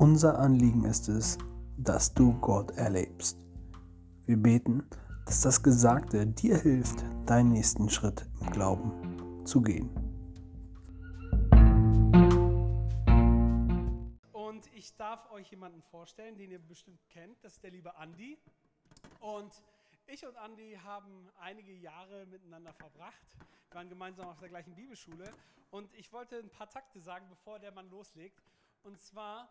Unser Anliegen ist es, dass du Gott erlebst. Wir beten, dass das Gesagte dir hilft, deinen nächsten Schritt im Glauben zu gehen. Und ich darf euch jemanden vorstellen, den ihr bestimmt kennt. Das ist der liebe Andi. Und ich und Andi haben einige Jahre miteinander verbracht. Wir waren gemeinsam auf der gleichen Bibelschule. Und ich wollte ein paar Takte sagen, bevor der Mann loslegt. Und zwar,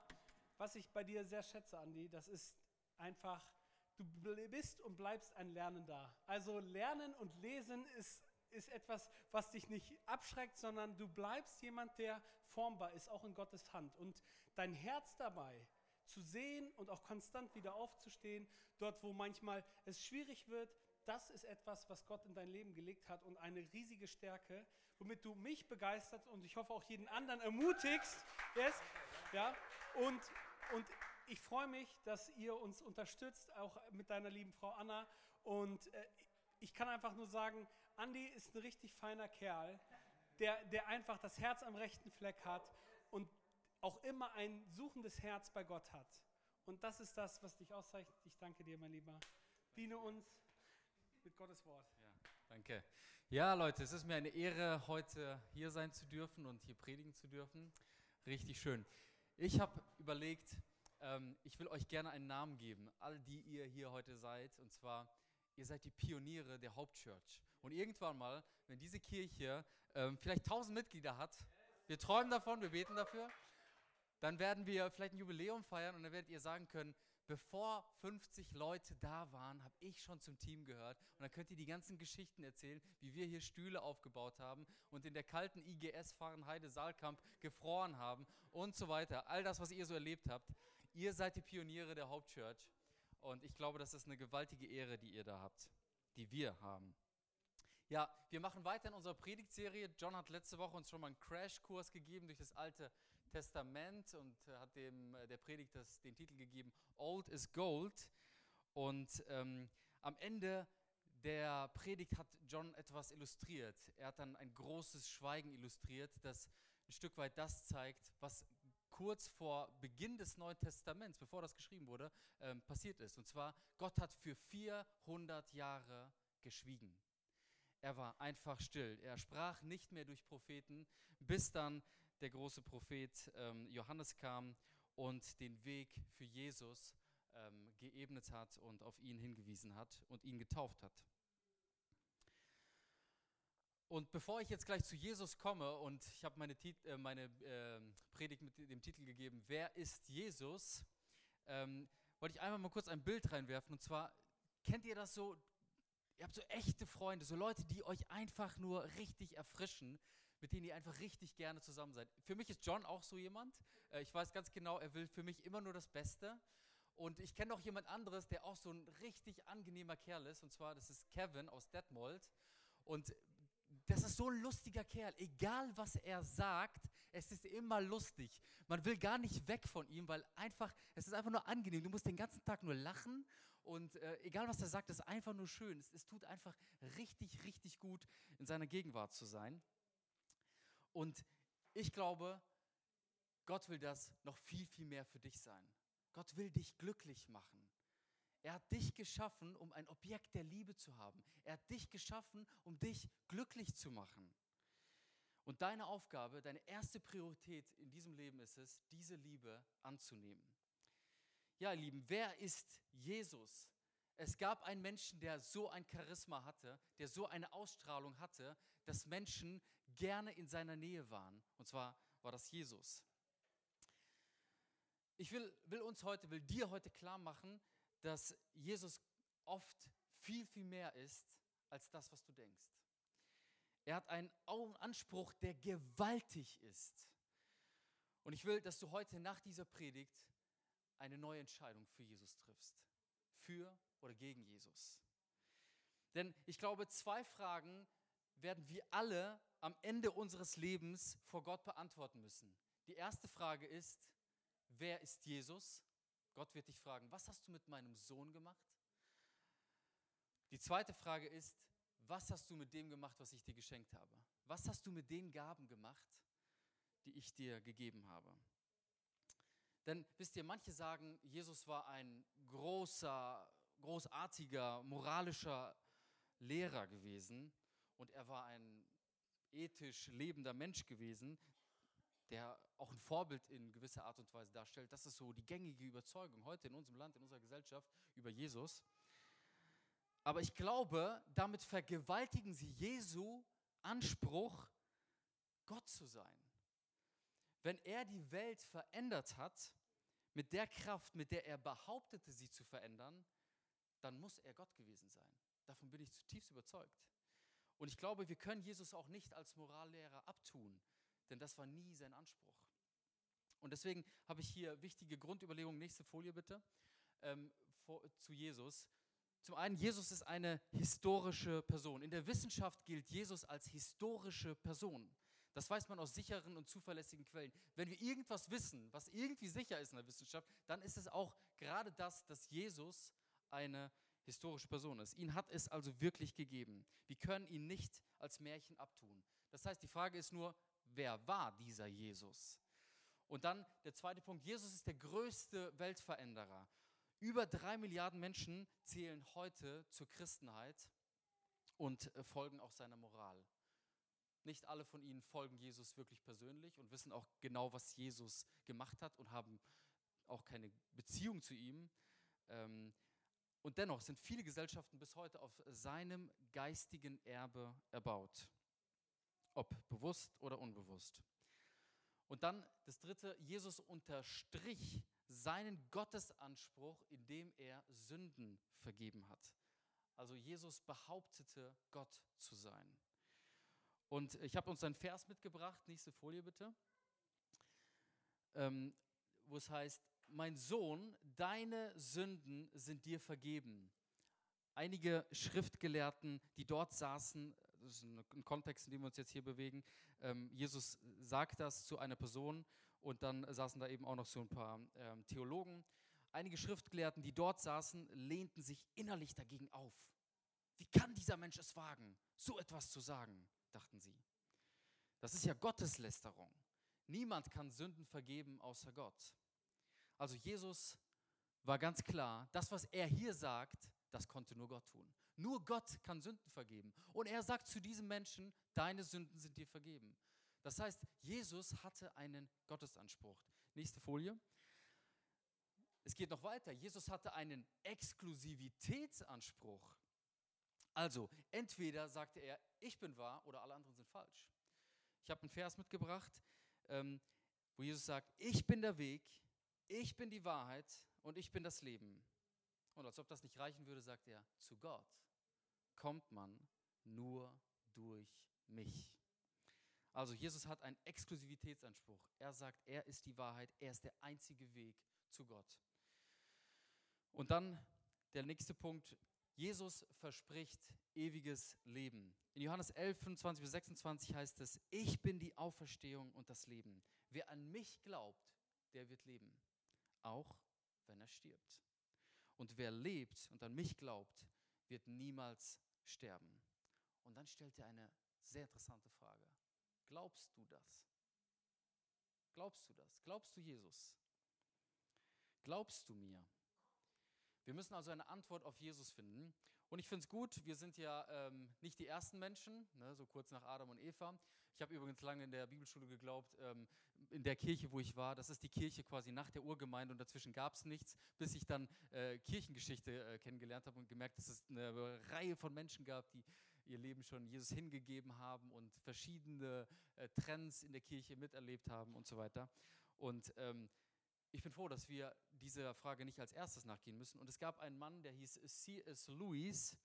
was ich bei dir sehr schätze, Andi, das ist einfach, du bist und bleibst ein Lernender. Also Lernen und Lesen ist, ist etwas, was dich nicht abschreckt, sondern du bleibst jemand, der formbar ist, auch in Gottes Hand. Und dein Herz dabei, zu sehen und auch konstant wieder aufzustehen, dort wo manchmal es schwierig wird, das ist etwas, was Gott in dein Leben gelegt hat und eine riesige Stärke, womit du mich begeistert und ich hoffe auch jeden anderen ermutigst. Yes? Ja? Und, und ich freue mich, dass ihr uns unterstützt, auch mit deiner lieben Frau Anna. Und äh, ich kann einfach nur sagen, Andi ist ein richtig feiner Kerl, der, der einfach das Herz am rechten Fleck hat und auch immer ein suchendes Herz bei Gott hat. Und das ist das, was dich auszeichnet. Ich danke dir, mein Lieber. Diene uns mit Gottes Wort. Ja, danke. Ja, Leute, es ist mir eine Ehre, heute hier sein zu dürfen und hier predigen zu dürfen. Richtig schön. Ich habe überlegt, ähm, ich will euch gerne einen Namen geben, all die ihr hier heute seid. Und zwar, ihr seid die Pioniere der Hauptchurch. Und irgendwann mal, wenn diese Kirche ähm, vielleicht 1000 Mitglieder hat, wir träumen davon, wir beten dafür, dann werden wir vielleicht ein Jubiläum feiern und dann werdet ihr sagen können, bevor 50 Leute da waren, habe ich schon zum Team gehört. Und dann könnt ihr die ganzen Geschichten erzählen, wie wir hier Stühle aufgebaut haben und in der kalten IGS Fahrenheide Saalkamp gefroren haben und so weiter. All das, was ihr so erlebt habt. Ihr seid die Pioniere der Hauptchurch. Und ich glaube, das ist eine gewaltige Ehre, die ihr da habt, die wir haben. Ja, wir machen weiter in unserer Predigtserie. John hat letzte Woche uns schon mal einen Crashkurs gegeben durch das Alte Testament und hat dem äh, der Predigt das, den Titel gegeben Old is Gold. Und ähm, am Ende der Predigt hat John etwas illustriert. Er hat dann ein großes Schweigen illustriert, das ein Stück weit das zeigt, was kurz vor Beginn des Neuen Testaments, bevor das geschrieben wurde, ähm, passiert ist. Und zwar, Gott hat für 400 Jahre geschwiegen. Er war einfach still. Er sprach nicht mehr durch Propheten, bis dann der große Prophet ähm, Johannes kam und den Weg für Jesus ähm, geebnet hat und auf ihn hingewiesen hat und ihn getauft hat. Und bevor ich jetzt gleich zu Jesus komme und ich habe meine, äh, meine äh, Predigt mit dem Titel gegeben, Wer ist Jesus? Ähm, wollte ich einmal mal kurz ein Bild reinwerfen. Und zwar, kennt ihr das so? Ihr habt so echte Freunde, so Leute, die euch einfach nur richtig erfrischen, mit denen ihr einfach richtig gerne zusammen seid. Für mich ist John auch so jemand. Äh, ich weiß ganz genau, er will für mich immer nur das Beste. Und ich kenne noch jemand anderes, der auch so ein richtig angenehmer Kerl ist. Und zwar, das ist Kevin aus Detmold. Und das ist so ein lustiger Kerl. Egal, was er sagt, es ist immer lustig. Man will gar nicht weg von ihm, weil einfach, es ist einfach nur angenehm. Du musst den ganzen Tag nur lachen und äh, egal, was er sagt, es ist einfach nur schön. Es, es tut einfach richtig, richtig gut, in seiner Gegenwart zu sein. Und ich glaube, Gott will das noch viel, viel mehr für dich sein. Gott will dich glücklich machen. Er hat dich geschaffen, um ein Objekt der Liebe zu haben. Er hat dich geschaffen, um dich glücklich zu machen. Und deine Aufgabe, deine erste Priorität in diesem Leben ist es, diese Liebe anzunehmen. Ja, ihr Lieben, wer ist Jesus? Es gab einen Menschen, der so ein Charisma hatte, der so eine Ausstrahlung hatte, dass Menschen gerne in seiner Nähe waren. Und zwar war das Jesus. Ich will, will uns heute, will dir heute klar machen, dass Jesus oft viel, viel mehr ist als das, was du denkst. Er hat einen Anspruch, der gewaltig ist. Und ich will, dass du heute nach dieser Predigt eine neue Entscheidung für Jesus triffst. Für oder gegen Jesus. Denn ich glaube, zwei Fragen werden wir alle am Ende unseres Lebens vor Gott beantworten müssen. Die erste Frage ist, wer ist Jesus? Gott wird dich fragen, was hast du mit meinem Sohn gemacht? Die zweite Frage ist, was hast du mit dem gemacht, was ich dir geschenkt habe? Was hast du mit den Gaben gemacht, die ich dir gegeben habe? Denn wisst ihr, manche sagen, Jesus war ein großer, großartiger, moralischer Lehrer gewesen und er war ein ethisch lebender Mensch gewesen, der auch ein Vorbild in gewisser Art und Weise darstellt. Das ist so die gängige Überzeugung heute in unserem Land, in unserer Gesellschaft über Jesus. Aber ich glaube, damit vergewaltigen sie Jesu Anspruch, Gott zu sein. Wenn er die Welt verändert hat, mit der Kraft, mit der er behauptete, sie zu verändern, dann muss er Gott gewesen sein. Davon bin ich zutiefst überzeugt. Und ich glaube, wir können Jesus auch nicht als Morallehrer abtun, denn das war nie sein Anspruch. Und deswegen habe ich hier wichtige Grundüberlegungen. Nächste Folie bitte. Ähm, vor, zu Jesus. Zum einen, Jesus ist eine historische Person. In der Wissenschaft gilt Jesus als historische Person. Das weiß man aus sicheren und zuverlässigen Quellen. Wenn wir irgendwas wissen, was irgendwie sicher ist in der Wissenschaft, dann ist es auch gerade das, dass Jesus eine historische Person ist. Ihn hat es also wirklich gegeben. Wir können ihn nicht als Märchen abtun. Das heißt, die Frage ist nur, wer war dieser Jesus? Und dann der zweite Punkt, Jesus ist der größte Weltveränderer. Über drei Milliarden Menschen zählen heute zur Christenheit und äh, folgen auch seiner Moral. Nicht alle von ihnen folgen Jesus wirklich persönlich und wissen auch genau, was Jesus gemacht hat und haben auch keine Beziehung zu ihm. Ähm, und dennoch sind viele Gesellschaften bis heute auf seinem geistigen Erbe erbaut ob bewusst oder unbewusst. Und dann das dritte, Jesus unterstrich seinen Gottesanspruch, indem er Sünden vergeben hat. Also Jesus behauptete, Gott zu sein. Und ich habe uns einen Vers mitgebracht, nächste Folie bitte, ähm, wo es heißt, mein Sohn, deine Sünden sind dir vergeben. Einige Schriftgelehrten, die dort saßen, das ist ein Kontext, in dem wir uns jetzt hier bewegen. Ähm, Jesus sagt das zu einer Person und dann saßen da eben auch noch so ein paar ähm, Theologen. Einige Schriftgelehrten, die dort saßen, lehnten sich innerlich dagegen auf. Wie kann dieser Mensch es wagen, so etwas zu sagen, dachten sie. Das ist ja Gotteslästerung. Niemand kann Sünden vergeben außer Gott. Also Jesus war ganz klar, das, was er hier sagt, das konnte nur Gott tun. Nur Gott kann Sünden vergeben. Und er sagt zu diesem Menschen, deine Sünden sind dir vergeben. Das heißt, Jesus hatte einen Gottesanspruch. Nächste Folie. Es geht noch weiter. Jesus hatte einen Exklusivitätsanspruch. Also, entweder sagte er, ich bin wahr oder alle anderen sind falsch. Ich habe einen Vers mitgebracht, ähm, wo Jesus sagt, ich bin der Weg, ich bin die Wahrheit und ich bin das Leben. Und als ob das nicht reichen würde, sagt er, zu Gott kommt man nur durch mich. Also Jesus hat einen Exklusivitätsanspruch. Er sagt, er ist die Wahrheit, er ist der einzige Weg zu Gott. Und dann der nächste Punkt, Jesus verspricht ewiges Leben. In Johannes 11, 25 bis 26 heißt es, ich bin die Auferstehung und das Leben. Wer an mich glaubt, der wird leben, auch wenn er stirbt. Und wer lebt und an mich glaubt, wird niemals sterben. Und dann stellt er eine sehr interessante Frage. Glaubst du das? Glaubst du das? Glaubst du Jesus? Glaubst du mir? Wir müssen also eine Antwort auf Jesus finden. Und ich finde es gut, wir sind ja ähm, nicht die ersten Menschen, ne, so kurz nach Adam und Eva. Ich habe übrigens lange in der Bibelschule geglaubt, ähm, in der Kirche, wo ich war, das ist die Kirche quasi nach der Urgemeinde und dazwischen gab es nichts, bis ich dann äh, Kirchengeschichte äh, kennengelernt habe und gemerkt, dass es eine Reihe von Menschen gab, die ihr Leben schon Jesus hingegeben haben und verschiedene äh, Trends in der Kirche miterlebt haben und so weiter. Und ähm, ich bin froh, dass wir dieser Frage nicht als erstes nachgehen müssen. Und es gab einen Mann, der hieß C.S. Lewis.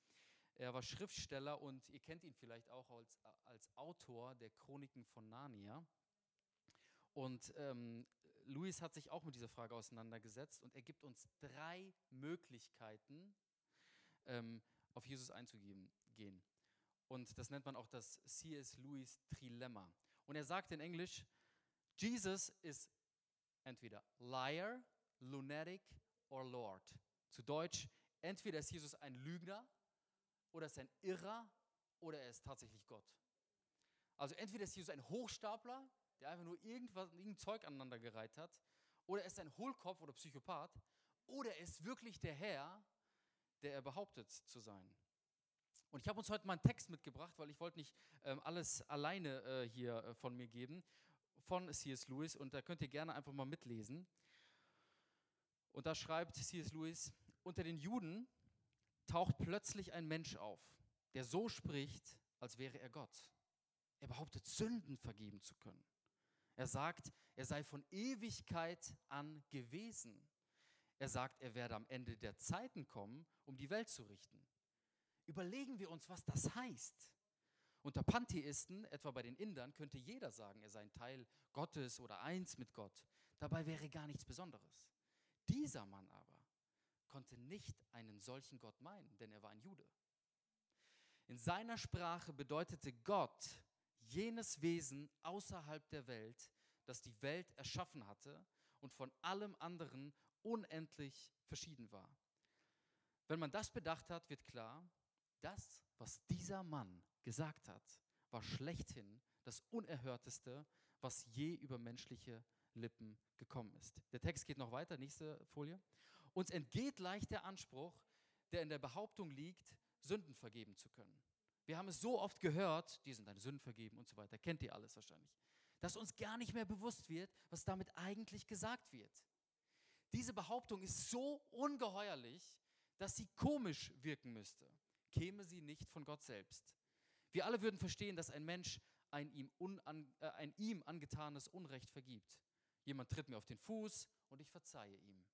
Er war Schriftsteller und ihr kennt ihn vielleicht auch als, als Autor der Chroniken von Narnia. Und ähm, Lewis hat sich auch mit dieser Frage auseinandergesetzt und er gibt uns drei Möglichkeiten, ähm, auf Jesus einzugehen. Und das nennt man auch das C.S. Lewis Trilemma. Und er sagt in Englisch, Jesus is entweder Liar, Lunatic or Lord. Zu Deutsch, entweder ist Jesus ein Lügner oder ist ein Irrer oder er ist tatsächlich Gott. Also entweder ist Jesus ein Hochstapler, der einfach nur irgendwas, irgendein Zeug aneinandergereiht hat, oder er ist ein Hohlkopf oder Psychopath, oder er ist wirklich der Herr, der er behauptet zu sein. Und ich habe uns heute mal einen Text mitgebracht, weil ich wollte nicht ähm, alles alleine äh, hier äh, von mir geben, von C.S. Lewis. Und da könnt ihr gerne einfach mal mitlesen. Und da schreibt C.S. Lewis, unter den Juden taucht plötzlich ein Mensch auf, der so spricht, als wäre er Gott. Er behauptet, Sünden vergeben zu können. Er sagt, er sei von Ewigkeit an gewesen. Er sagt, er werde am Ende der Zeiten kommen, um die Welt zu richten. Überlegen wir uns, was das heißt. Unter Pantheisten, etwa bei den Indern, könnte jeder sagen, er sei ein Teil Gottes oder eins mit Gott. Dabei wäre gar nichts Besonderes. Dieser Mann aber konnte nicht einen solchen Gott meinen, denn er war ein Jude. In seiner Sprache bedeutete Gott jenes Wesen außerhalb der Welt, das die Welt erschaffen hatte und von allem anderen unendlich verschieden war. Wenn man das bedacht hat, wird klar, das, was dieser Mann gesagt hat, war schlechthin das Unerhörteste, was je über menschliche Lippen gekommen ist. Der Text geht noch weiter, nächste Folie. Uns entgeht leicht der Anspruch, der in der Behauptung liegt, Sünden vergeben zu können. Wir haben es so oft gehört, die sind deine Sünden vergeben und so weiter, kennt ihr alles wahrscheinlich, dass uns gar nicht mehr bewusst wird, was damit eigentlich gesagt wird. Diese Behauptung ist so ungeheuerlich, dass sie komisch wirken müsste, käme sie nicht von Gott selbst. Wir alle würden verstehen, dass ein Mensch ein ihm, unan, äh, ein ihm angetanes Unrecht vergibt. Jemand tritt mir auf den Fuß und ich verzeihe ihm.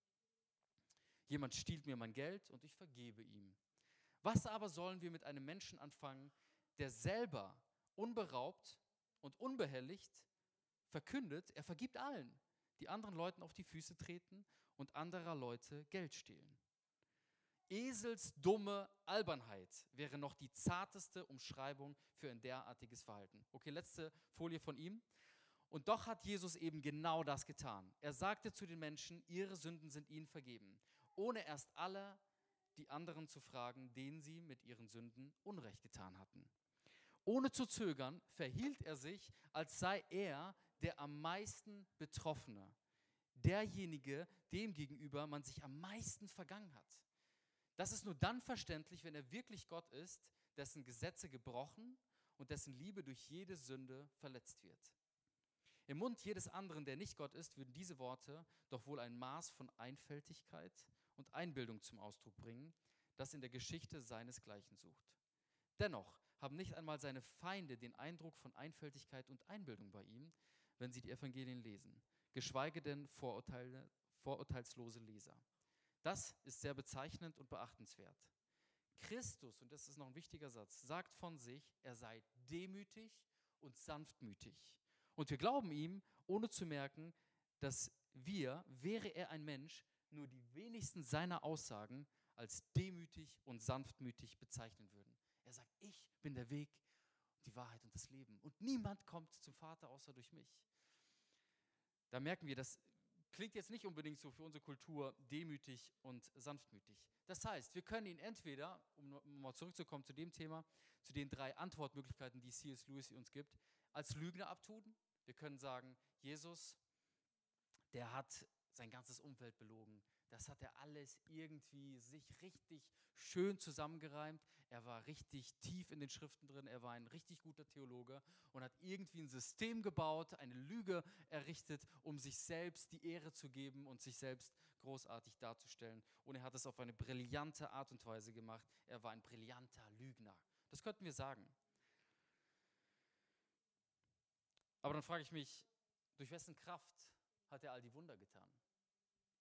Jemand stiehlt mir mein Geld und ich vergebe ihm. Was aber sollen wir mit einem Menschen anfangen, der selber unberaubt und unbehelligt verkündet, er vergibt allen, die anderen Leuten auf die Füße treten und anderer Leute Geld stehlen? Eselsdumme Albernheit wäre noch die zarteste Umschreibung für ein derartiges Verhalten. Okay, letzte Folie von ihm. Und doch hat Jesus eben genau das getan. Er sagte zu den Menschen, ihre Sünden sind ihnen vergeben, ohne erst alle die anderen zu fragen, denen sie mit ihren Sünden Unrecht getan hatten. Ohne zu zögern verhielt er sich, als sei er der am meisten Betroffene, derjenige, dem gegenüber man sich am meisten vergangen hat. Das ist nur dann verständlich, wenn er wirklich Gott ist, dessen Gesetze gebrochen und dessen Liebe durch jede Sünde verletzt wird. Im Mund jedes anderen, der nicht Gott ist, würden diese Worte doch wohl ein Maß von Einfältigkeit und Einbildung zum Ausdruck bringen, das in der Geschichte seinesgleichen sucht. Dennoch haben nicht einmal seine Feinde den Eindruck von Einfältigkeit und Einbildung bei ihm, wenn sie die Evangelien lesen, geschweige denn Vorurteile, vorurteilslose Leser. Das ist sehr bezeichnend und beachtenswert. Christus, und das ist noch ein wichtiger Satz, sagt von sich, er sei demütig und sanftmütig. Und wir glauben ihm, ohne zu merken, dass wir, wäre er ein Mensch, nur die wenigsten seiner Aussagen als demütig und sanftmütig bezeichnen würden. Er sagt, ich bin der Weg, die Wahrheit und das Leben. Und niemand kommt zum Vater außer durch mich. Da merken wir, das klingt jetzt nicht unbedingt so für unsere Kultur demütig und sanftmütig. Das heißt, wir können ihn entweder, um mal zurückzukommen zu dem Thema, zu den drei Antwortmöglichkeiten, die C.S. Lewis uns gibt, als Lügner abtun, wir können sagen, Jesus, der hat sein ganzes Umfeld belogen. Das hat er alles irgendwie sich richtig schön zusammengereimt. Er war richtig tief in den Schriften drin. Er war ein richtig guter Theologe und hat irgendwie ein System gebaut, eine Lüge errichtet, um sich selbst die Ehre zu geben und sich selbst großartig darzustellen. Und er hat es auf eine brillante Art und Weise gemacht. Er war ein brillanter Lügner. Das könnten wir sagen. Aber dann frage ich mich, durch wessen Kraft hat er all die Wunder getan?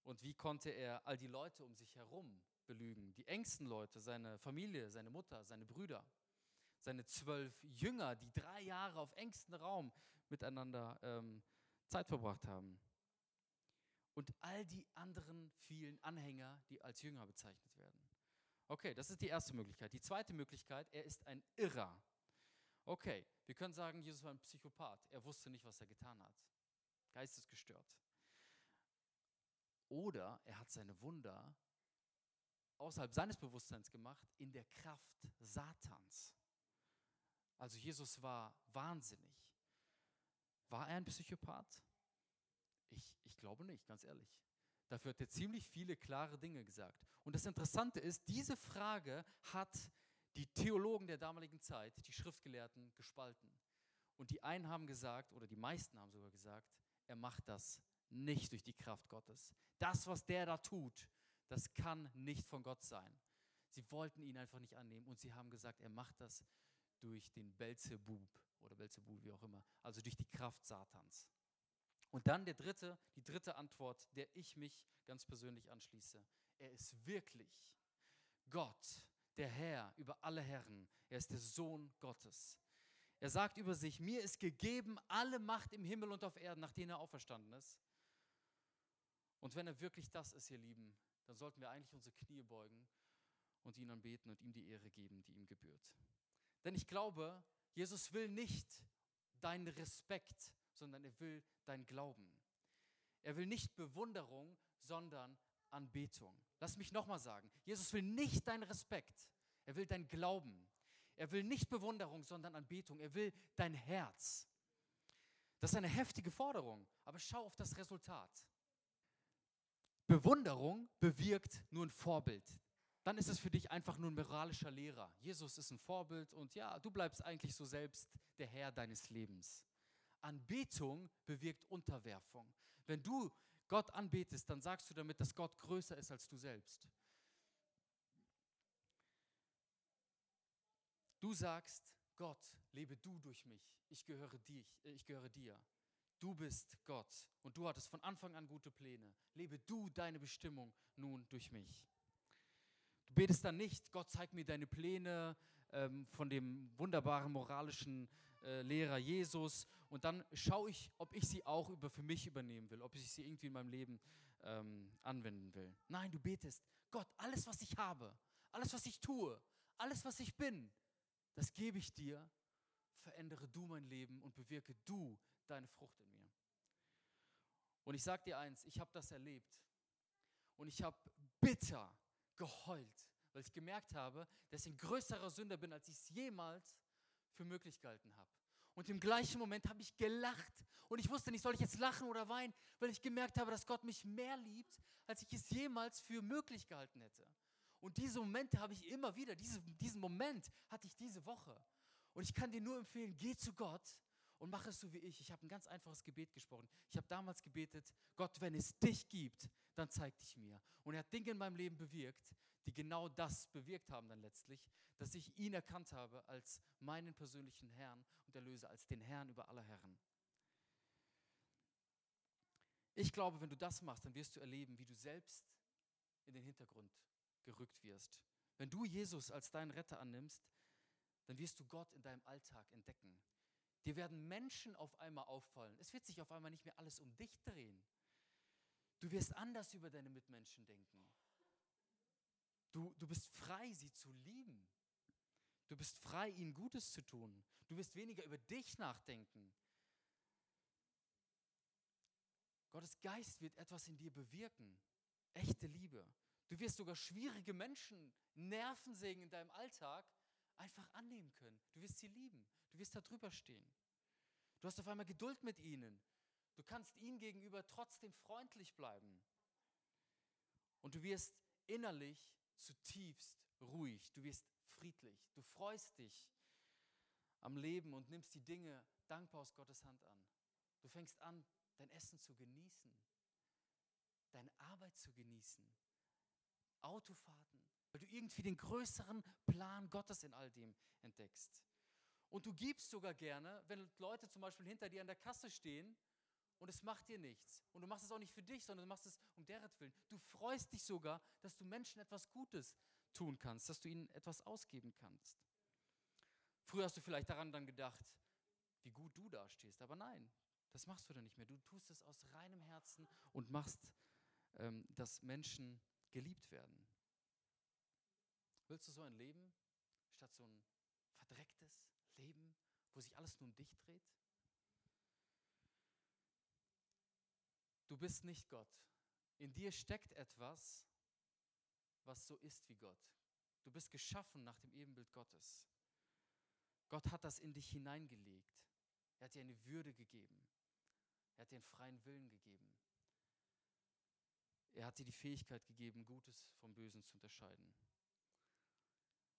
Und wie konnte er all die Leute um sich herum belügen? Die engsten Leute, seine Familie, seine Mutter, seine Brüder, seine zwölf Jünger, die drei Jahre auf engstem Raum miteinander ähm, Zeit verbracht haben. Und all die anderen vielen Anhänger, die als Jünger bezeichnet werden. Okay, das ist die erste Möglichkeit. Die zweite Möglichkeit, er ist ein Irrer. Okay, wir können sagen, Jesus war ein Psychopath. Er wusste nicht, was er getan hat. Geistesgestört. Oder er hat seine Wunder außerhalb seines Bewusstseins gemacht in der Kraft Satans. Also Jesus war wahnsinnig. War er ein Psychopath? Ich, ich glaube nicht, ganz ehrlich. Dafür hat er ziemlich viele klare Dinge gesagt. Und das Interessante ist, diese Frage hat die Theologen der damaligen Zeit, die Schriftgelehrten, gespalten. Und die einen haben gesagt, oder die meisten haben sogar gesagt, er macht das nicht durch die Kraft Gottes. Das, was der da tut, das kann nicht von Gott sein. Sie wollten ihn einfach nicht annehmen und sie haben gesagt, er macht das durch den Belzebub oder Belzebub, wie auch immer, also durch die Kraft Satans. Und dann der dritte, die dritte Antwort, der ich mich ganz persönlich anschließe. Er ist wirklich Gott, der Herr über alle Herren. Er ist der Sohn Gottes. Er sagt über sich, mir ist gegeben alle Macht im Himmel und auf Erden, nachdem er auferstanden ist. Und wenn er wirklich das ist, ihr Lieben, dann sollten wir eigentlich unsere Knie beugen und ihn anbeten und ihm die Ehre geben, die ihm gebührt. Denn ich glaube, Jesus will nicht deinen Respekt, sondern er will dein Glauben. Er will nicht Bewunderung, sondern Anbetung. Lass mich nochmal sagen, Jesus will nicht deinen Respekt, er will dein Glauben. Er will nicht Bewunderung, sondern Anbetung. Er will dein Herz. Das ist eine heftige Forderung, aber schau auf das Resultat. Bewunderung bewirkt nur ein Vorbild. Dann ist es für dich einfach nur ein moralischer Lehrer. Jesus ist ein Vorbild und ja, du bleibst eigentlich so selbst der Herr deines Lebens. Anbetung bewirkt Unterwerfung. Wenn du Gott anbetest, dann sagst du damit, dass Gott größer ist als du selbst. Du sagst, Gott, lebe du durch mich. Ich gehöre, dir, ich gehöre dir. Du bist Gott und du hattest von Anfang an gute Pläne. Lebe du deine Bestimmung nun durch mich. Du betest dann nicht, Gott zeig mir deine Pläne ähm, von dem wunderbaren moralischen äh, Lehrer Jesus und dann schaue ich, ob ich sie auch über, für mich übernehmen will, ob ich sie irgendwie in meinem Leben ähm, anwenden will. Nein, du betest, Gott, alles, was ich habe, alles, was ich tue, alles, was ich bin, das gebe ich dir, verändere du mein Leben und bewirke du deine Frucht in mir. Und ich sage dir eins, ich habe das erlebt und ich habe bitter geheult, weil ich gemerkt habe, dass ich ein größerer Sünder bin, als ich es jemals für möglich gehalten habe. Und im gleichen Moment habe ich gelacht und ich wusste nicht, soll ich jetzt lachen oder weinen, weil ich gemerkt habe, dass Gott mich mehr liebt, als ich es jemals für möglich gehalten hätte. Und diese Momente habe ich immer wieder, diese, diesen Moment hatte ich diese Woche. Und ich kann dir nur empfehlen, geh zu Gott und mach es so wie ich. Ich habe ein ganz einfaches Gebet gesprochen. Ich habe damals gebetet, Gott, wenn es dich gibt, dann zeig dich mir. Und er hat Dinge in meinem Leben bewirkt, die genau das bewirkt haben dann letztlich, dass ich ihn erkannt habe als meinen persönlichen Herrn und Erlöser, als den Herrn über alle Herren. Ich glaube, wenn du das machst, dann wirst du erleben, wie du selbst in den Hintergrund gerückt wirst. Wenn du Jesus als deinen Retter annimmst, dann wirst du Gott in deinem Alltag entdecken. Dir werden Menschen auf einmal auffallen. Es wird sich auf einmal nicht mehr alles um dich drehen. Du wirst anders über deine Mitmenschen denken. Du, du bist frei, sie zu lieben. Du bist frei, ihnen Gutes zu tun. Du wirst weniger über dich nachdenken. Gottes Geist wird etwas in dir bewirken. Echte Liebe. Du wirst sogar schwierige Menschen, Nervensägen in deinem Alltag einfach annehmen können. Du wirst sie lieben. Du wirst da drüber stehen. Du hast auf einmal Geduld mit ihnen. Du kannst ihnen gegenüber trotzdem freundlich bleiben. Und du wirst innerlich zutiefst ruhig. Du wirst friedlich. Du freust dich am Leben und nimmst die Dinge dankbar aus Gottes Hand an. Du fängst an, dein Essen zu genießen, deine Arbeit zu genießen, Autofahrten, weil du irgendwie den größeren Plan Gottes in all dem entdeckst. Und du gibst sogar gerne, wenn Leute zum Beispiel hinter dir an der Kasse stehen und es macht dir nichts. Und du machst es auch nicht für dich, sondern du machst es um deren Willen. Du freust dich sogar, dass du Menschen etwas Gutes tun kannst, dass du ihnen etwas ausgeben kannst. Früher hast du vielleicht daran dann gedacht, wie gut du dastehst, aber nein, das machst du dann nicht mehr. Du tust es aus reinem Herzen und machst, ähm, dass Menschen geliebt werden. Willst du so ein Leben statt so ein verdrecktes Leben, wo sich alles nur um dich dreht? Du bist nicht Gott. In dir steckt etwas, was so ist wie Gott. Du bist geschaffen nach dem Ebenbild Gottes. Gott hat das in dich hineingelegt. Er hat dir eine Würde gegeben. Er hat dir einen freien Willen gegeben. Er hat dir die Fähigkeit gegeben, Gutes vom Bösen zu unterscheiden.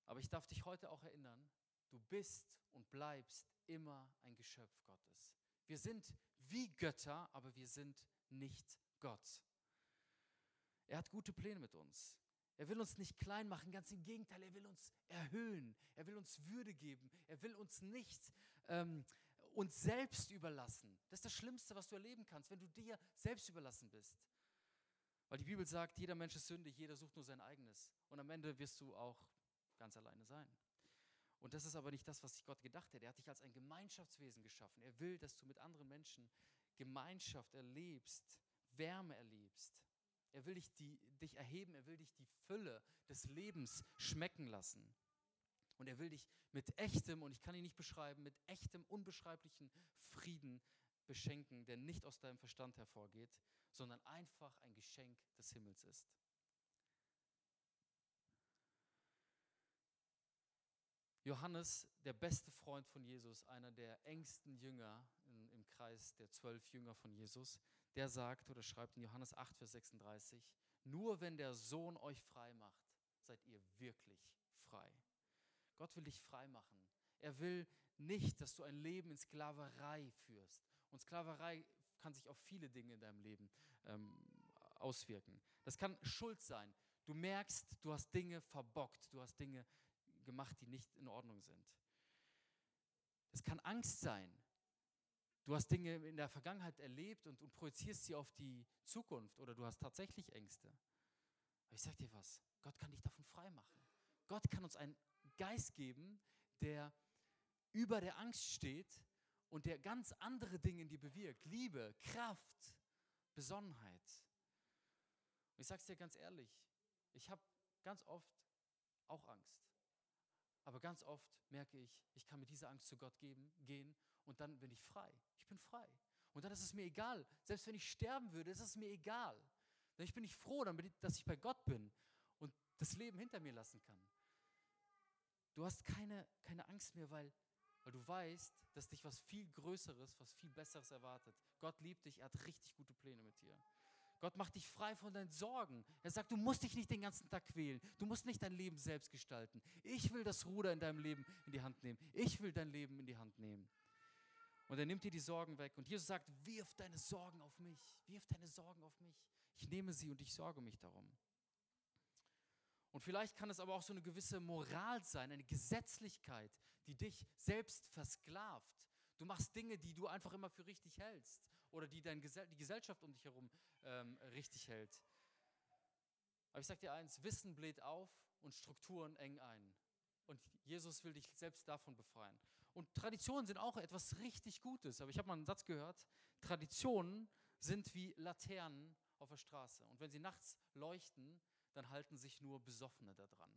Aber ich darf dich heute auch erinnern, du bist und bleibst immer ein Geschöpf Gottes. Wir sind wie Götter, aber wir sind nicht Gott. Er hat gute Pläne mit uns. Er will uns nicht klein machen, ganz im Gegenteil, er will uns erhöhen, er will uns Würde geben, er will uns nicht ähm, uns selbst überlassen. Das ist das Schlimmste, was du erleben kannst, wenn du dir selbst überlassen bist. Weil die Bibel sagt, jeder Mensch ist sündig, jeder sucht nur sein eigenes. Und am Ende wirst du auch ganz alleine sein. Und das ist aber nicht das, was sich Gott gedacht hat. Er hat dich als ein Gemeinschaftswesen geschaffen. Er will, dass du mit anderen Menschen Gemeinschaft erlebst, Wärme erlebst. Er will dich, die, dich erheben, er will dich die Fülle des Lebens schmecken lassen. Und er will dich mit echtem, und ich kann ihn nicht beschreiben, mit echtem, unbeschreiblichen Frieden beschenken, der nicht aus deinem Verstand hervorgeht, sondern einfach ein Geschenk des Himmels ist. Johannes, der beste Freund von Jesus, einer der engsten Jünger in, im Kreis der zwölf Jünger von Jesus, der sagt oder schreibt in Johannes 8, Vers 36, nur wenn der Sohn euch frei macht, seid ihr wirklich frei. Gott will dich frei machen. Er will nicht, dass du ein Leben in Sklaverei führst. Und Sklaverei kann sich auf viele Dinge in deinem Leben ähm, auswirken. Das kann Schuld sein. Du merkst, du hast Dinge verbockt, du hast Dinge gemacht, die nicht in Ordnung sind. Es kann Angst sein. Du hast Dinge in der Vergangenheit erlebt und, und projizierst sie auf die Zukunft oder du hast tatsächlich Ängste. Aber ich sage dir was, Gott kann dich davon frei machen. Gott kann uns einen Geist geben, der über der Angst steht und der ganz andere Dinge in dir bewirkt. Liebe, Kraft, Besonnenheit. Und ich sage es dir ganz ehrlich, ich habe ganz oft auch Angst. Aber ganz oft merke ich, ich kann mit dieser Angst zu Gott geben, gehen und dann bin ich frei. Ich bin frei. Und dann ist es mir egal. Selbst wenn ich sterben würde, ist es mir egal. Denn ich bin nicht froh, dass ich bei Gott bin und das Leben hinter mir lassen kann. Du hast keine, keine Angst mehr, weil, weil du weißt, dass dich was viel Größeres, was viel Besseres erwartet. Gott liebt dich, er hat richtig gute Pläne mit dir. Gott macht dich frei von deinen Sorgen. Er sagt, du musst dich nicht den ganzen Tag quälen. Du musst nicht dein Leben selbst gestalten. Ich will das Ruder in deinem Leben in die Hand nehmen. Ich will dein Leben in die Hand nehmen. Und er nimmt dir die Sorgen weg. Und Jesus sagt, wirf deine Sorgen auf mich. Wirf deine Sorgen auf mich. Ich nehme sie und ich sorge mich darum. Und vielleicht kann es aber auch so eine gewisse Moral sein, eine Gesetzlichkeit, die dich selbst versklavt, Du machst Dinge, die du einfach immer für richtig hältst oder die dein Gesell die Gesellschaft um dich herum ähm, richtig hält. Aber ich sage dir eins, Wissen bläht auf und Strukturen eng ein. Und Jesus will dich selbst davon befreien. Und Traditionen sind auch etwas richtig Gutes. Aber ich habe mal einen Satz gehört, Traditionen sind wie Laternen auf der Straße. Und wenn sie nachts leuchten, dann halten sich nur Besoffene daran.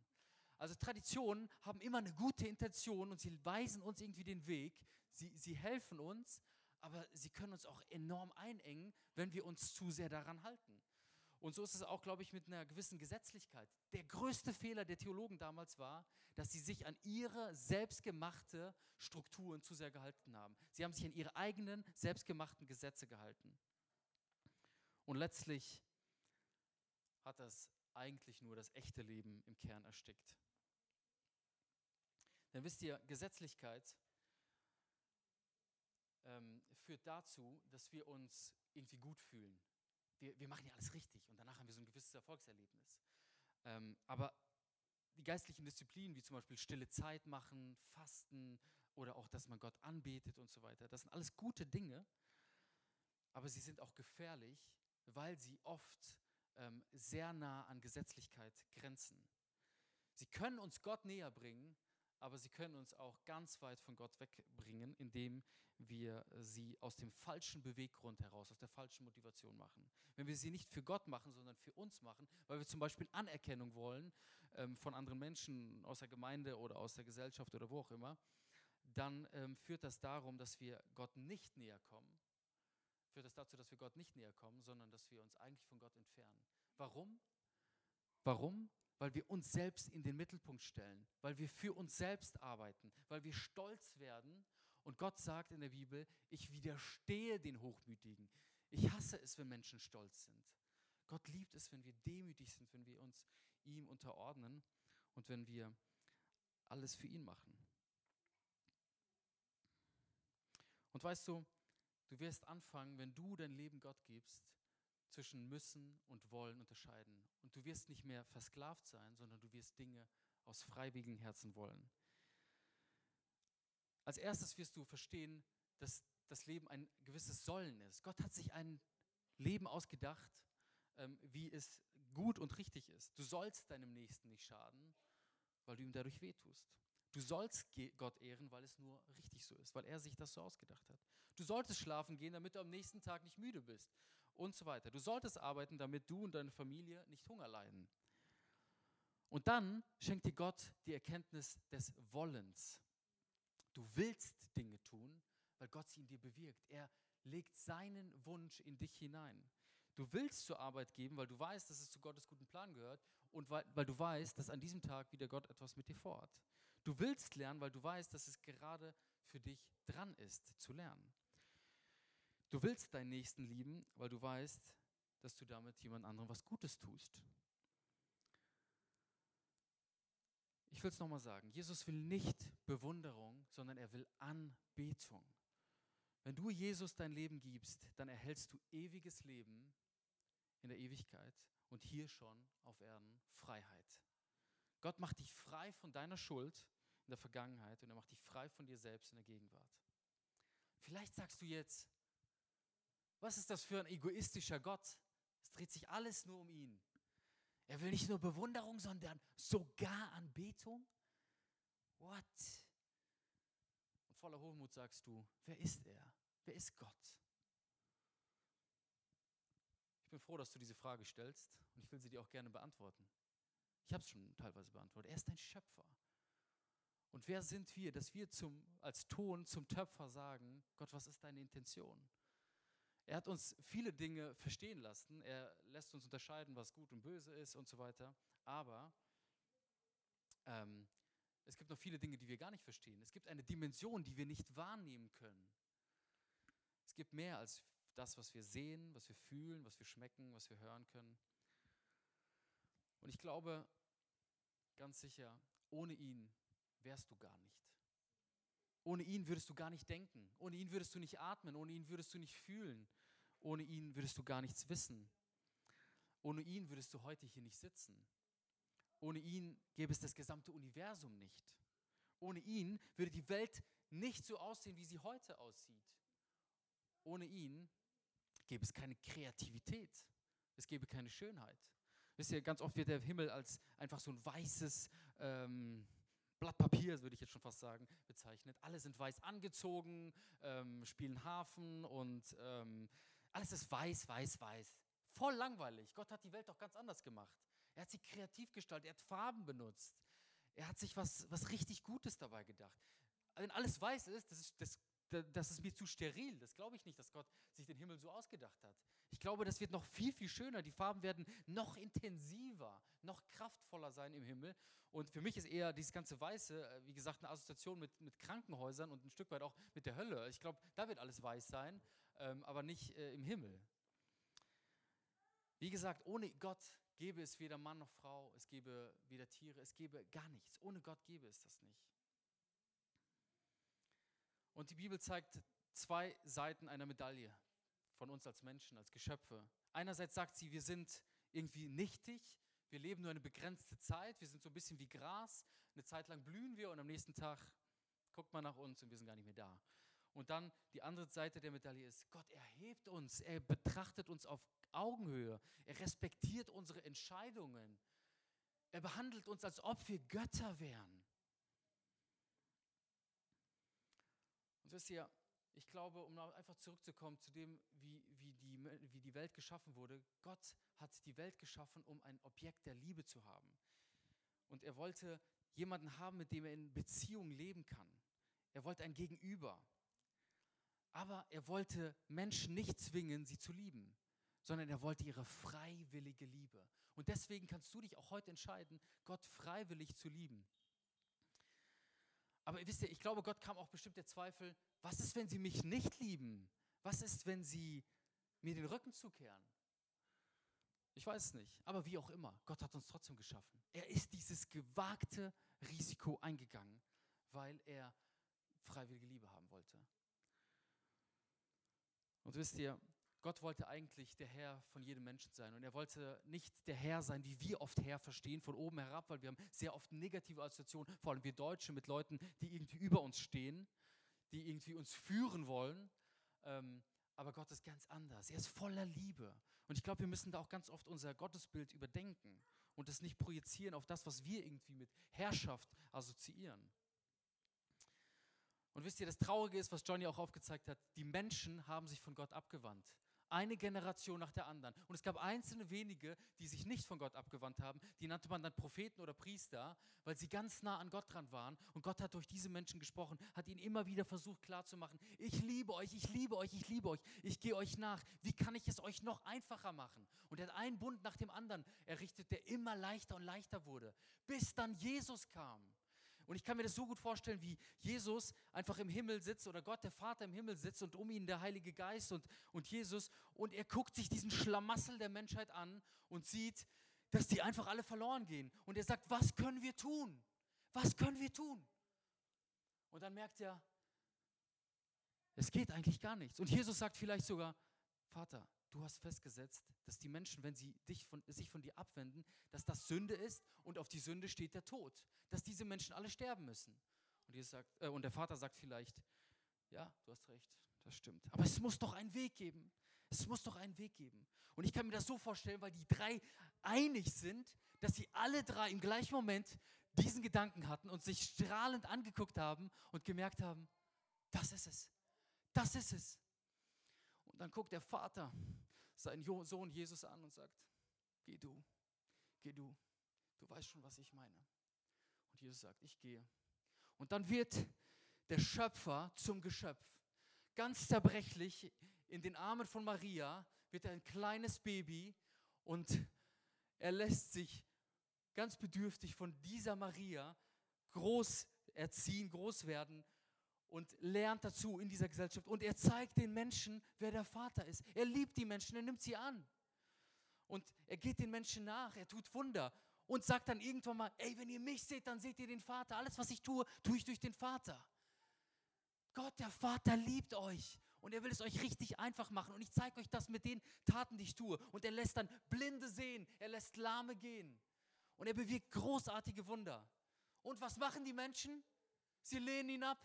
Also Traditionen haben immer eine gute Intention und sie weisen uns irgendwie den Weg, sie, sie helfen uns, aber sie können uns auch enorm einengen, wenn wir uns zu sehr daran halten. Und so ist es auch, glaube ich, mit einer gewissen Gesetzlichkeit. Der größte Fehler der Theologen damals war, dass sie sich an ihre selbstgemachte Strukturen zu sehr gehalten haben. Sie haben sich an ihre eigenen selbstgemachten Gesetze gehalten. Und letztlich hat das eigentlich nur das echte Leben im Kern erstickt. Denn wisst ihr, Gesetzlichkeit ähm, führt dazu, dass wir uns irgendwie gut fühlen. Wir, wir machen ja alles richtig und danach haben wir so ein gewisses Erfolgserlebnis. Ähm, aber die geistlichen Disziplinen, wie zum Beispiel stille Zeit machen, Fasten oder auch, dass man Gott anbetet und so weiter, das sind alles gute Dinge, aber sie sind auch gefährlich, weil sie oft ähm, sehr nah an Gesetzlichkeit grenzen. Sie können uns Gott näher bringen, aber sie können uns auch ganz weit von Gott wegbringen, indem wir sie aus dem falschen Beweggrund heraus, aus der falschen Motivation machen. Wenn wir sie nicht für Gott machen, sondern für uns machen, weil wir zum Beispiel Anerkennung wollen ähm, von anderen Menschen aus der Gemeinde oder aus der Gesellschaft oder wo auch immer, dann ähm, führt das darum, dass wir Gott nicht näher kommen, führt das dazu, dass wir Gott nicht näher kommen, sondern dass wir uns eigentlich von Gott entfernen. Warum? Warum? Weil wir uns selbst in den Mittelpunkt stellen, weil wir für uns selbst arbeiten, weil wir stolz werden Und Gott sagt in der Bibel, ich widerstehe den Hochmütigen. Ich hasse es, wenn Menschen stolz sind. Gott liebt es, wenn wir demütig sind, wenn wir uns ihm unterordnen und wenn wir alles für ihn machen. Und weißt du, du wirst anfangen, wenn du dein Leben Gott gibst, zwischen müssen und wollen unterscheiden. Und du wirst nicht mehr versklavt sein, sondern du wirst Dinge aus freiwilligem Herzen wollen. Als erstes wirst du verstehen, dass das Leben ein gewisses Sollen ist. Gott hat sich ein Leben ausgedacht, ähm, wie es gut und richtig ist. Du sollst deinem Nächsten nicht schaden, weil du ihm dadurch wehtust. Du sollst Gott ehren, weil es nur richtig so ist, weil er sich das so ausgedacht hat. Du solltest schlafen gehen, damit du am nächsten Tag nicht müde bist und so weiter. Du solltest arbeiten, damit du und deine Familie nicht Hunger leiden. Und dann schenkt dir Gott die Erkenntnis des Wollens. Du willst Dinge tun, weil Gott sie in dir bewirkt. Er legt seinen Wunsch in dich hinein. Du willst zur Arbeit geben, weil du weißt, dass es zu Gottes guten Plan gehört und weil, weil du weißt, dass an diesem Tag wieder Gott etwas mit dir vorhat. Du willst lernen, weil du weißt, dass es gerade für dich dran ist, zu lernen. Du willst deinen Nächsten lieben, weil du weißt, dass du damit jemand anderem was Gutes tust. Ich will es nochmal sagen, Jesus will nicht Bewunderung, sondern er will Anbetung. Wenn du Jesus dein Leben gibst, dann erhältst du ewiges Leben in der Ewigkeit und hier schon auf Erden Freiheit. Gott macht dich frei von deiner Schuld in der Vergangenheit und er macht dich frei von dir selbst in der Gegenwart. Vielleicht sagst du jetzt, was ist das für ein egoistischer Gott? Es dreht sich alles nur um ihn. Er will nicht nur Bewunderung, sondern sogar Anbetung. What? Und voller Hochmut sagst du, wer ist er? Wer ist Gott? Ich bin froh, dass du diese Frage stellst und ich will sie dir auch gerne beantworten. Ich habe es schon teilweise beantwortet. Er ist ein Schöpfer. Und wer sind wir, dass wir zum, als Ton zum Töpfer sagen, Gott, was ist deine Intention? Er hat uns viele Dinge verstehen lassen. Er lässt uns unterscheiden, was gut und böse ist und so weiter. Aber ähm, es gibt noch viele Dinge, die wir gar nicht verstehen. Es gibt eine Dimension, die wir nicht wahrnehmen können. Es gibt mehr als das, was wir sehen, was wir fühlen, was wir schmecken, was wir hören können. Und ich glaube ganz sicher, ohne ihn wärst du gar nicht. Ohne ihn würdest du gar nicht denken. Ohne ihn würdest du nicht atmen. Ohne ihn würdest du nicht fühlen. Ohne ihn würdest du gar nichts wissen. Ohne ihn würdest du heute hier nicht sitzen. Ohne ihn gäbe es das gesamte Universum nicht. Ohne ihn würde die Welt nicht so aussehen, wie sie heute aussieht. Ohne ihn gäbe es keine Kreativität. Es gäbe keine Schönheit. Wisst ihr, ganz oft wird der Himmel als einfach so ein weißes, ähm, Blatt Papier, würde ich jetzt schon fast sagen, bezeichnet. Alle sind weiß angezogen, ähm, spielen Hafen und ähm, alles ist weiß, weiß, weiß. Voll langweilig. Gott hat die Welt doch ganz anders gemacht. Er hat sie kreativ gestaltet, er hat Farben benutzt. Er hat sich was, was richtig Gutes dabei gedacht. Wenn alles weiß ist, das, ist, das das ist mir zu steril. Das glaube ich nicht, dass Gott sich den Himmel so ausgedacht hat. Ich glaube, das wird noch viel, viel schöner. Die Farben werden noch intensiver, noch kraftvoller sein im Himmel. Und für mich ist eher dieses ganze Weiße, äh, wie gesagt, eine Assoziation mit, mit Krankenhäusern und ein Stück weit auch mit der Hölle. Ich glaube, da wird alles weiß sein, ähm, aber nicht äh, im Himmel. Wie gesagt, ohne Gott gäbe es weder Mann noch Frau, es gäbe weder Tiere, es gäbe gar nichts. Ohne Gott gäbe es das nicht. Und die Bibel zeigt zwei Seiten einer Medaille von uns als Menschen, als Geschöpfe. Einerseits sagt sie, wir sind irgendwie nichtig, wir leben nur eine begrenzte Zeit, wir sind so ein bisschen wie Gras, eine Zeit lang blühen wir und am nächsten Tag guckt man nach uns und wir sind gar nicht mehr da. Und dann die andere Seite der Medaille ist, Gott erhebt uns, er betrachtet uns auf Augenhöhe, er respektiert unsere Entscheidungen, er behandelt uns, als ob wir Götter wären. Und wisst ihr, ich glaube, um einfach zurückzukommen zu dem, wie, wie, die, wie die Welt geschaffen wurde, Gott hat die Welt geschaffen, um ein Objekt der Liebe zu haben. Und er wollte jemanden haben, mit dem er in Beziehung leben kann. Er wollte ein Gegenüber. Aber er wollte Menschen nicht zwingen, sie zu lieben, sondern er wollte ihre freiwillige Liebe. Und deswegen kannst du dich auch heute entscheiden, Gott freiwillig zu lieben. Aber wisst ihr, ich glaube, Gott kam auch bestimmt der Zweifel, was ist, wenn sie mich nicht lieben? Was ist, wenn sie mir den Rücken zukehren? Ich weiß es nicht, aber wie auch immer, Gott hat uns trotzdem geschaffen. Er ist dieses gewagte Risiko eingegangen, weil er freiwillige Liebe haben wollte. Und wisst ihr, Gott wollte eigentlich der Herr von jedem Menschen sein. Und er wollte nicht der Herr sein, wie wir oft Herr verstehen, von oben herab, weil wir haben sehr oft negative Assoziationen, vor allem wir Deutsche, mit Leuten, die irgendwie über uns stehen, die irgendwie uns führen wollen. Ähm, aber Gott ist ganz anders. Er ist voller Liebe. Und ich glaube, wir müssen da auch ganz oft unser Gottesbild überdenken und es nicht projizieren auf das, was wir irgendwie mit Herrschaft assoziieren. Und wisst ihr, das Traurige ist, was Johnny auch aufgezeigt hat, die Menschen haben sich von Gott abgewandt eine Generation nach der anderen. Und es gab einzelne wenige, die sich nicht von Gott abgewandt haben. Die nannte man dann Propheten oder Priester, weil sie ganz nah an Gott dran waren. Und Gott hat durch diese Menschen gesprochen, hat ihnen immer wieder versucht klarzumachen, ich liebe euch, ich liebe euch, ich liebe euch, ich gehe euch nach. Wie kann ich es euch noch einfacher machen? Und er hat einen Bund nach dem anderen errichtet, der immer leichter und leichter wurde, bis dann Jesus kam. Und ich kann mir das so gut vorstellen, wie Jesus einfach im Himmel sitzt oder Gott, der Vater im Himmel sitzt und um ihn der Heilige Geist und, und Jesus. Und er guckt sich diesen Schlamassel der Menschheit an und sieht, dass die einfach alle verloren gehen. Und er sagt, was können wir tun? Was können wir tun? Und dann merkt er, es geht eigentlich gar nichts. Und Jesus sagt vielleicht sogar, Vater, du hast festgesetzt, dass die Menschen, wenn sie dich von, sich von dir abwenden, dass das Sünde ist und auf die Sünde steht der Tod. Dass diese Menschen alle sterben müssen. Und, Jesus sagt, äh, und der Vater sagt vielleicht, ja, du hast recht, das stimmt. Aber es muss doch einen Weg geben. Es muss doch einen Weg geben. Und ich kann mir das so vorstellen, weil die drei einig sind, dass sie alle drei im gleichen Moment diesen Gedanken hatten und sich strahlend angeguckt haben und gemerkt haben, das ist es. Das ist es. Dann guckt der Vater seinen Sohn Jesus an und sagt, geh du, geh du, du weißt schon, was ich meine. Und Jesus sagt, ich gehe. Und dann wird der Schöpfer zum Geschöpf. Ganz zerbrechlich in den Armen von Maria wird er ein kleines Baby und er lässt sich ganz bedürftig von dieser Maria groß erziehen, groß werden und lernt dazu in dieser Gesellschaft. Und er zeigt den Menschen, wer der Vater ist. Er liebt die Menschen, er nimmt sie an. Und er geht den Menschen nach, er tut Wunder und sagt dann irgendwann mal, ey, wenn ihr mich seht, dann seht ihr den Vater. Alles, was ich tue, tue ich durch den Vater. Gott, der Vater liebt euch und er will es euch richtig einfach machen. Und ich zeige euch das mit den Taten, die ich tue. Und er lässt dann Blinde sehen, er lässt Lahme gehen. Und er bewirkt großartige Wunder. Und was machen die Menschen? Sie lehnen ihn ab.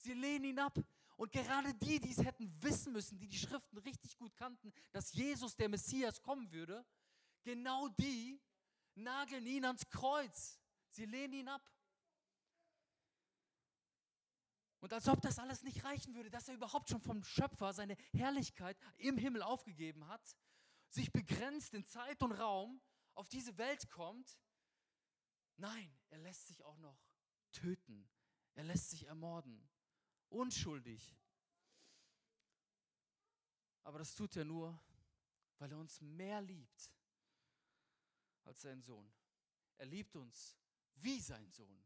Sie lehnen ihn ab. Und gerade die, die es hätten wissen müssen, die die Schriften richtig gut kannten, dass Jesus, der Messias, kommen würde, genau die nageln ihn ans Kreuz. Sie lehnen ihn ab. Und als ob das alles nicht reichen würde, dass er überhaupt schon vom Schöpfer seine Herrlichkeit im Himmel aufgegeben hat, sich begrenzt in Zeit und Raum auf diese Welt kommt. Nein, er lässt sich auch noch töten. Er lässt sich ermorden unschuldig. Aber das tut er nur, weil er uns mehr liebt als sein Sohn. Er liebt uns wie sein Sohn.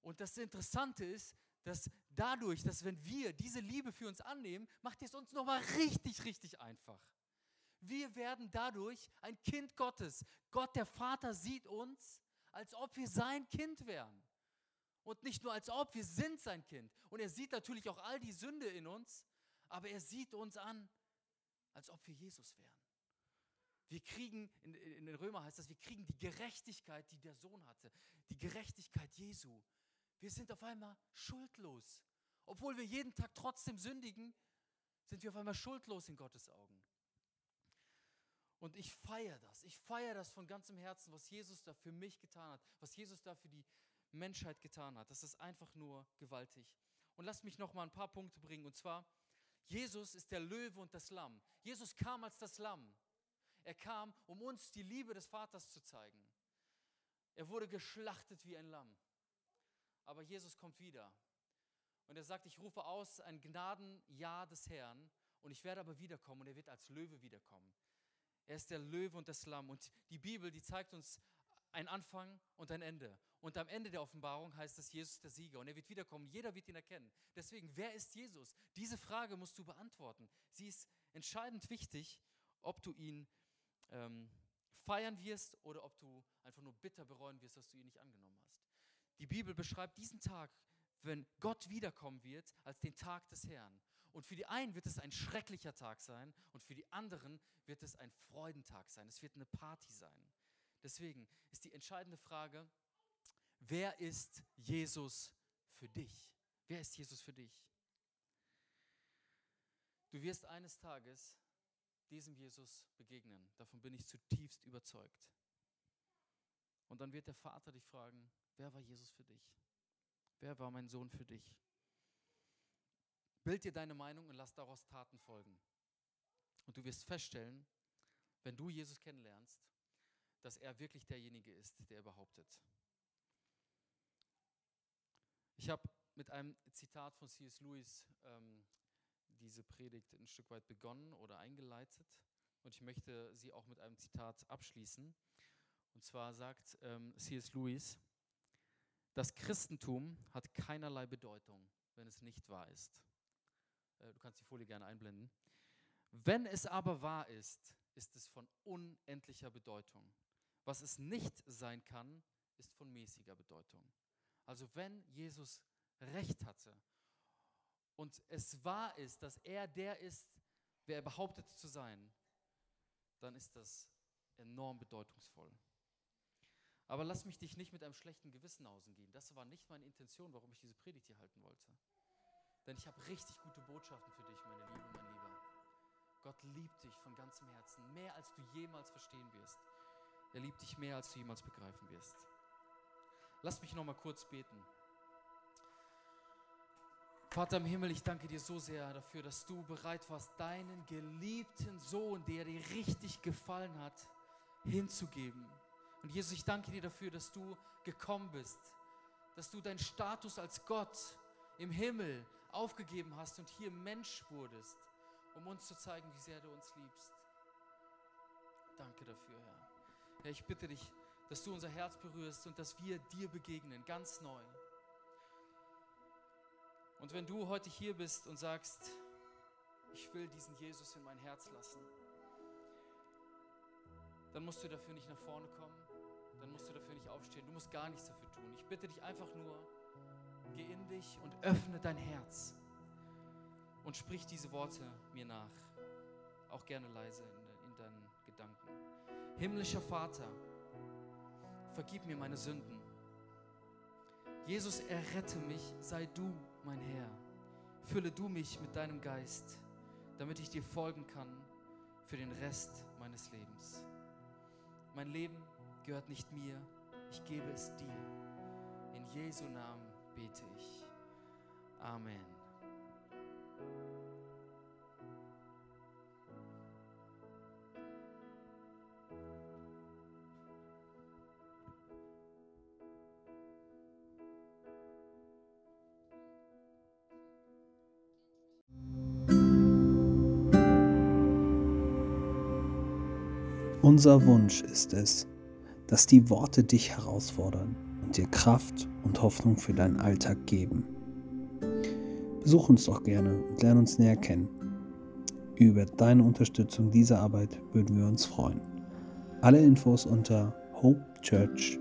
Und das Interessante ist, dass dadurch, dass wenn wir diese Liebe für uns annehmen, macht es uns nochmal richtig, richtig einfach. Wir werden dadurch ein Kind Gottes. Gott, der Vater, sieht uns, als ob wir sein Kind wären. Und nicht nur als ob, wir sind sein Kind. Und er sieht natürlich auch all die Sünde in uns, aber er sieht uns an, als ob wir Jesus wären. Wir kriegen, in, den Römer heißt das, wir kriegen die Gerechtigkeit, die der Sohn hatte, die Gerechtigkeit Jesu. Wir sind auf einmal schuldlos. Obwohl wir jeden Tag trotzdem sündigen, sind wir auf einmal schuldlos in Gottes Augen. Und ich feiere das. Ich feiere das von ganzem Herzen, was Jesus da für mich getan hat, was Jesus da für die Menschheit getan hat. Das ist einfach nur gewaltig. Und lasst mich noch mal ein paar Punkte bringen. Und zwar, Jesus ist der Löwe und das Lamm. Jesus kam als das Lamm. Er kam, um uns die Liebe des Vaters zu zeigen. Er wurde geschlachtet wie ein Lamm. Aber Jesus kommt wieder. Und er sagt, ich rufe aus ein Gnadenjahr des Herrn und ich werde aber wiederkommen und er wird als Löwe wiederkommen. Er ist der Löwe und das Lamm. Und die Bibel, die zeigt uns ein Anfang und ein Ende. Und am Ende der Offenbarung heißt es, Jesus der Sieger. Und er wird wiederkommen. Jeder wird ihn erkennen. Deswegen, wer ist Jesus? Diese Frage musst du beantworten. Sie ist entscheidend wichtig, ob du ihn ähm, feiern wirst oder ob du einfach nur bitter bereuen wirst, dass du ihn nicht angenommen hast. Die Bibel beschreibt diesen Tag, wenn Gott wiederkommen wird, als den Tag des Herrn. Und für die einen wird es ein schrecklicher Tag sein und für die anderen wird es ein Freudentag sein. Es wird eine Party sein. Deswegen ist die entscheidende Frage, wer ist Jesus für dich? Wer ist Jesus für dich? Du wirst eines Tages diesem Jesus begegnen. Davon bin ich zutiefst überzeugt. Und dann wird der Vater dich fragen, wer war Jesus für dich? Wer war mein Sohn für dich? Bild dir deine Meinung und lass daraus Taten folgen. Und du wirst feststellen, wenn du Jesus kennenlernst, dass er wirklich derjenige ist, der behauptet. Ich habe mit einem Zitat von C.S. Lewis ähm, diese Predigt ein Stück weit begonnen oder eingeleitet und ich möchte sie auch mit einem Zitat abschließen. Und zwar sagt ähm, C.S. Lewis, das Christentum hat keinerlei Bedeutung, wenn es nicht wahr ist. Äh, du kannst die Folie gerne einblenden. Wenn es aber wahr ist, ist es von unendlicher Bedeutung. Was es nicht sein kann, ist von mäßiger Bedeutung. Also wenn Jesus recht hatte und es wahr ist, dass er der ist, wer er behauptet zu sein, dann ist das enorm bedeutungsvoll. Aber lass mich dich nicht mit einem schlechten Gewissen ausgehen. Das war nicht meine Intention, warum ich diese Predigt hier halten wollte. Denn ich habe richtig gute Botschaften für dich, meine Liebe, mein Lieber. Gott liebt dich von ganzem Herzen, mehr als du jemals verstehen wirst. Er liebt dich mehr, als du jemals begreifen wirst. Lass mich noch mal kurz beten. Vater im Himmel, ich danke dir so sehr dafür, dass du bereit warst, deinen geliebten Sohn, der dir richtig gefallen hat, hinzugeben. Und Jesus, ich danke dir dafür, dass du gekommen bist, dass du deinen Status als Gott im Himmel aufgegeben hast und hier Mensch wurdest, um uns zu zeigen, wie sehr du uns liebst. Danke dafür, Herr. Herr, ich bitte dich, dass du unser Herz berührst und dass wir dir begegnen, ganz neu. Und wenn du heute hier bist und sagst, ich will diesen Jesus in mein Herz lassen, dann musst du dafür nicht nach vorne kommen, dann musst du dafür nicht aufstehen, du musst gar nichts dafür tun. Ich bitte dich einfach nur, geh in dich und öffne dein Herz und sprich diese Worte mir nach, auch gerne leise in, Gedanken. Himmlischer Vater, vergib mir meine Sünden. Jesus, errette mich, sei du mein Herr. Fülle du mich mit deinem Geist, damit ich dir folgen kann für den Rest meines Lebens. Mein Leben gehört nicht mir, ich gebe es dir. In Jesu Namen bete ich. Amen. Unser Wunsch ist es, dass die Worte dich herausfordern und dir Kraft und Hoffnung für deinen Alltag geben. Besuch uns doch gerne und lerne uns näher kennen. Über deine Unterstützung dieser Arbeit würden wir uns freuen. Alle Infos unter hopechurch.de